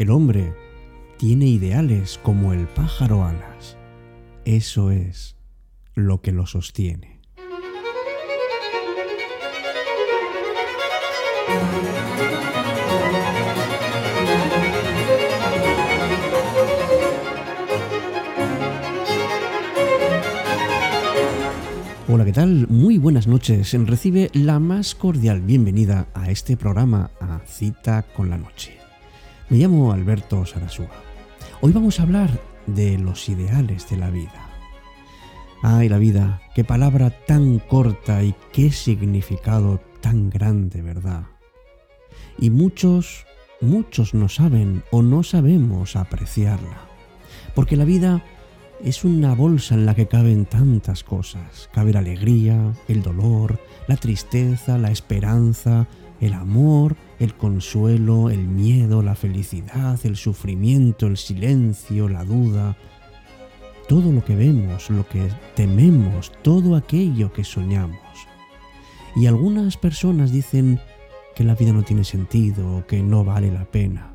El hombre tiene ideales como el pájaro alas. Eso es lo que lo sostiene. Hola, ¿qué tal? Muy buenas noches. Recibe la más cordial bienvenida a este programa A Cita con la Noche. Me llamo Alberto Sarasúa. Hoy vamos a hablar de los ideales de la vida. Ay, la vida, qué palabra tan corta y qué significado tan grande, ¿verdad? Y muchos, muchos no saben o no sabemos apreciarla. Porque la vida es una bolsa en la que caben tantas cosas. Cabe la alegría, el dolor, la tristeza, la esperanza, el amor, el consuelo, el miedo, la felicidad, el sufrimiento, el silencio, la duda. Todo lo que vemos, lo que tememos, todo aquello que soñamos. Y algunas personas dicen que la vida no tiene sentido que no vale la pena.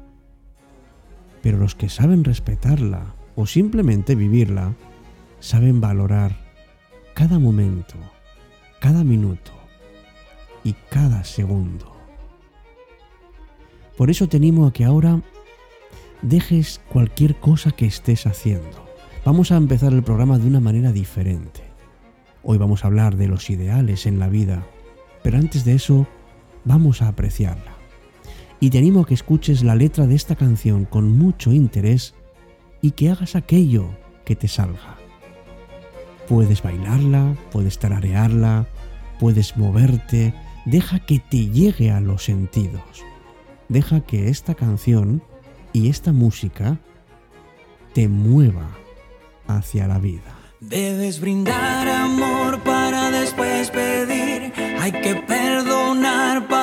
Pero los que saben respetarla, o simplemente vivirla, saben valorar cada momento, cada minuto y cada segundo. Por eso te animo a que ahora dejes cualquier cosa que estés haciendo. Vamos a empezar el programa de una manera diferente. Hoy vamos a hablar de los ideales en la vida, pero antes de eso vamos a apreciarla. Y te animo a que escuches la letra de esta canción con mucho interés y que hagas aquello que te salga. Puedes bailarla, puedes tararearla, puedes moverte, deja que te llegue a los sentidos. Deja que esta canción y esta música te mueva hacia la vida. Debes brindar amor para después pedir. Hay que perdonar para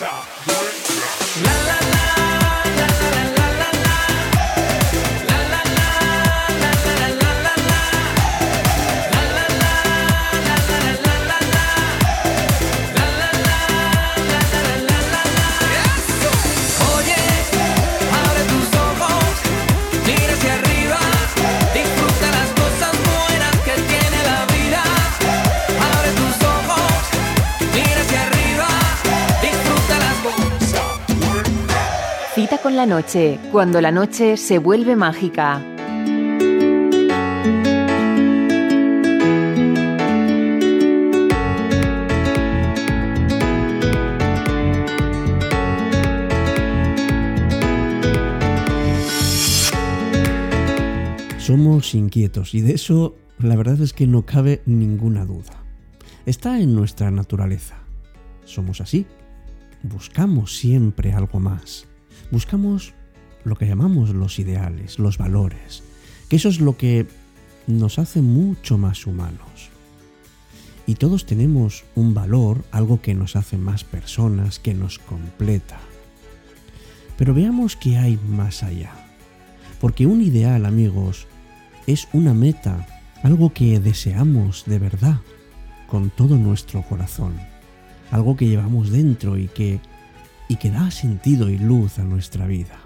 dancer. La la la. La noche, cuando la noche se vuelve mágica. Somos inquietos y de eso la verdad es que no cabe ninguna duda. Está en nuestra naturaleza. Somos así. Buscamos siempre algo más. Buscamos lo que llamamos los ideales, los valores, que eso es lo que nos hace mucho más humanos. Y todos tenemos un valor, algo que nos hace más personas, que nos completa. Pero veamos que hay más allá. Porque un ideal, amigos, es una meta, algo que deseamos de verdad, con todo nuestro corazón, algo que llevamos dentro y que, y que da sentido y luz a nuestra vida.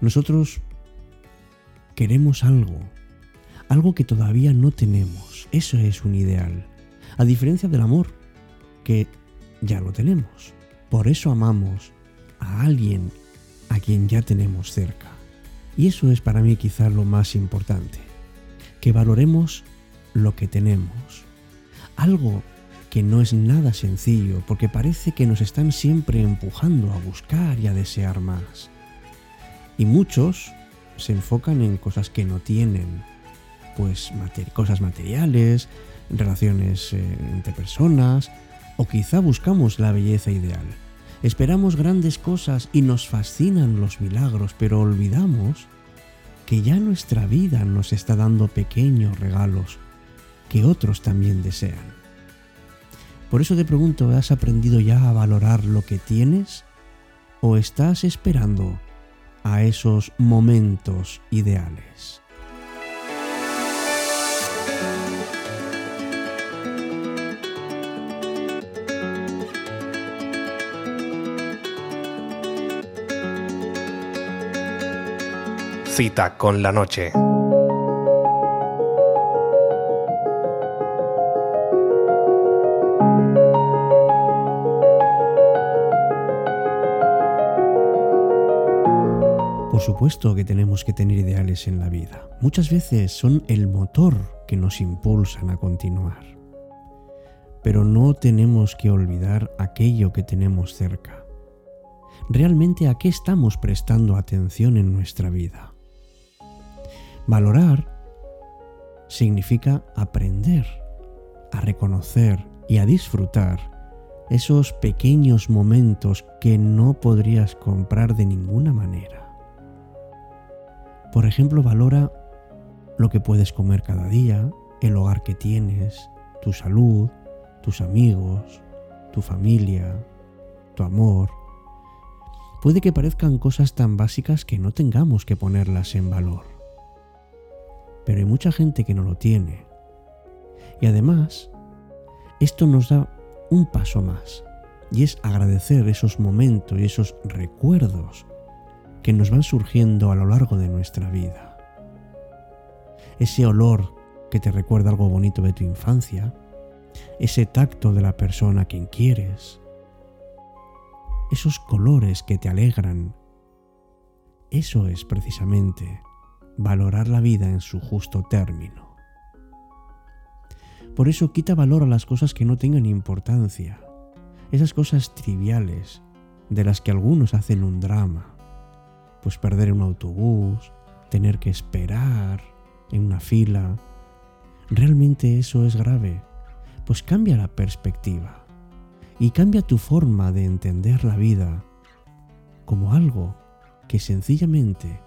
Nosotros queremos algo, algo que todavía no tenemos, eso es un ideal, a diferencia del amor, que ya lo tenemos. Por eso amamos a alguien a quien ya tenemos cerca. Y eso es para mí quizá lo más importante, que valoremos lo que tenemos. Algo que no es nada sencillo porque parece que nos están siempre empujando a buscar y a desear más. Y muchos se enfocan en cosas que no tienen, pues cosas materiales, relaciones eh, entre personas, o quizá buscamos la belleza ideal. Esperamos grandes cosas y nos fascinan los milagros, pero olvidamos que ya nuestra vida nos está dando pequeños regalos que otros también desean. Por eso te pregunto, ¿has aprendido ya a valorar lo que tienes? ¿O estás esperando a esos momentos ideales? Cita con la noche. Supuesto que tenemos que tener ideales en la vida. Muchas veces son el motor que nos impulsan a continuar. Pero no tenemos que olvidar aquello que tenemos cerca. Realmente a qué estamos prestando atención en nuestra vida. Valorar significa aprender a reconocer y a disfrutar esos pequeños momentos que no podrías comprar de ninguna manera. Por ejemplo, valora lo que puedes comer cada día, el hogar que tienes, tu salud, tus amigos, tu familia, tu amor. Puede que parezcan cosas tan básicas que no tengamos que ponerlas en valor pero hay mucha gente que no lo tiene. Y además, esto nos da un paso más, y es agradecer esos momentos y esos recuerdos que nos van surgiendo a lo largo de nuestra vida. Ese olor que te recuerda algo bonito de tu infancia, ese tacto de la persona a quien quieres, esos colores que te alegran, eso es precisamente valorar la vida en su justo término. Por eso quita valor a las cosas que no tengan importancia, esas cosas triviales de las que algunos hacen un drama, pues perder un autobús, tener que esperar en una fila, realmente eso es grave, pues cambia la perspectiva y cambia tu forma de entender la vida como algo que sencillamente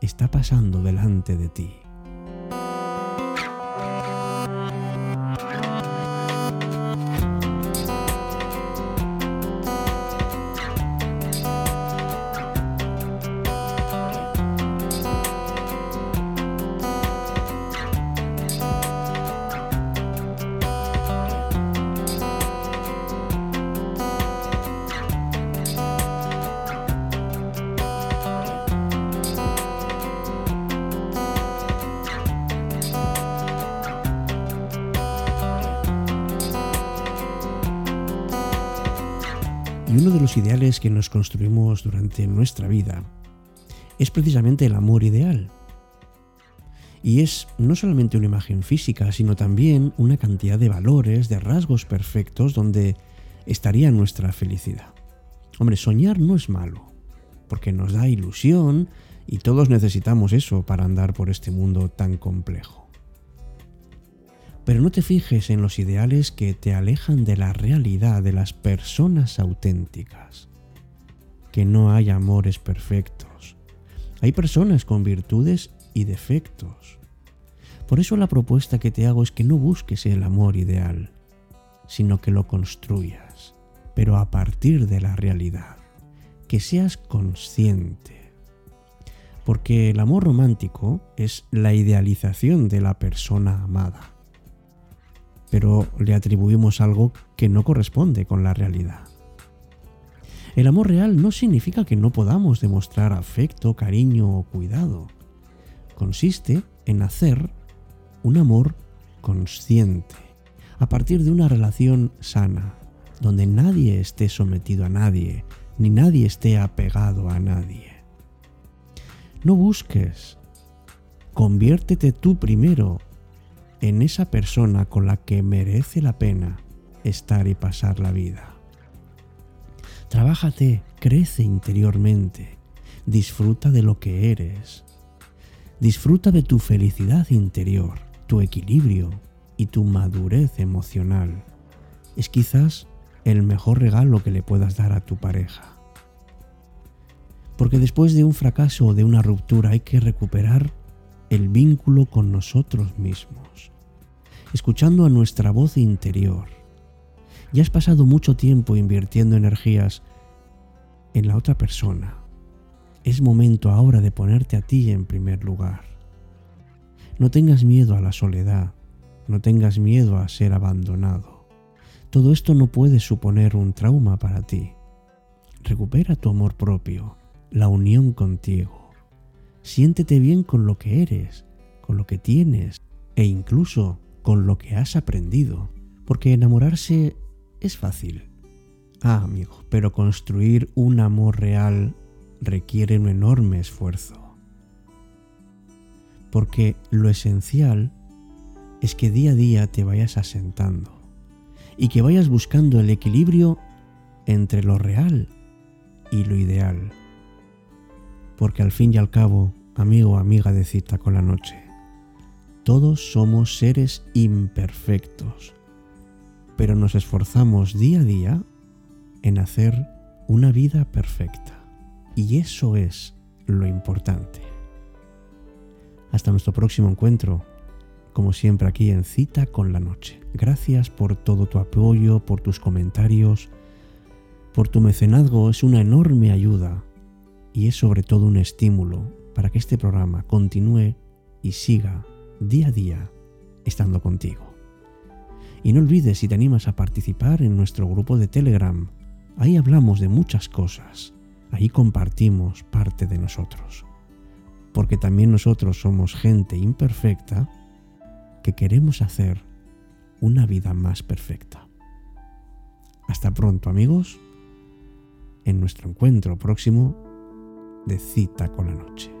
está pasando delante de ti. Ideales que nos construimos durante nuestra vida es precisamente el amor ideal. Y es no solamente una imagen física, sino también una cantidad de valores, de rasgos perfectos donde estaría nuestra felicidad. Hombre, soñar no es malo, porque nos da ilusión y todos necesitamos eso para andar por este mundo tan complejo. Pero no te fijes en los ideales que te alejan de la realidad de las personas auténticas. Que no hay amores perfectos. Hay personas con virtudes y defectos. Por eso la propuesta que te hago es que no busques el amor ideal, sino que lo construyas, pero a partir de la realidad, que seas consciente. Porque el amor romántico es la idealización de la persona amada, pero le atribuimos algo que no corresponde con la realidad. El amor real no significa que no podamos demostrar afecto, cariño o cuidado. Consiste en hacer un amor consciente, a partir de una relación sana, donde nadie esté sometido a nadie, ni nadie esté apegado a nadie. No busques, conviértete tú primero en esa persona con la que merece la pena estar y pasar la vida. Trabájate, crece interiormente, disfruta de lo que eres, disfruta de tu felicidad interior, tu equilibrio y tu madurez emocional. Es quizás el mejor regalo que le puedas dar a tu pareja. Porque después de un fracaso o de una ruptura hay que recuperar el vínculo con nosotros mismos, escuchando a nuestra voz interior. Ya has pasado mucho tiempo invirtiendo energías en la otra persona. Es momento ahora de ponerte a ti en primer lugar. No tengas miedo a la soledad, no tengas miedo a ser abandonado. Todo esto no puede suponer un trauma para ti. Recupera tu amor propio, la unión contigo. Siéntete bien con lo que eres, con lo que tienes e incluso con lo que has aprendido, porque enamorarse es fácil. Ah, amigo, pero construir un amor real requiere un enorme esfuerzo. Porque lo esencial es que día a día te vayas asentando y que vayas buscando el equilibrio entre lo real y lo ideal porque al fin y al cabo, amigo o amiga de cita con la noche, todos somos seres imperfectos, pero nos esforzamos día a día en hacer una vida perfecta. Y eso es lo importante. Hasta nuestro próximo encuentro, como siempre aquí en Cita con la Noche. Gracias por todo tu apoyo, por tus comentarios, por tu mecenazgo, es una enorme ayuda y es sobre todo un estímulo para que este programa continúe y siga día a día estando contigo. Y no olvides si te animas a participar en nuestro grupo de Telegram. Ahí hablamos de muchas cosas. Ahí compartimos parte de nosotros. Porque también nosotros somos gente imperfecta que queremos hacer una vida más perfecta. Hasta pronto amigos, en nuestro encuentro próximo de cita con la noche.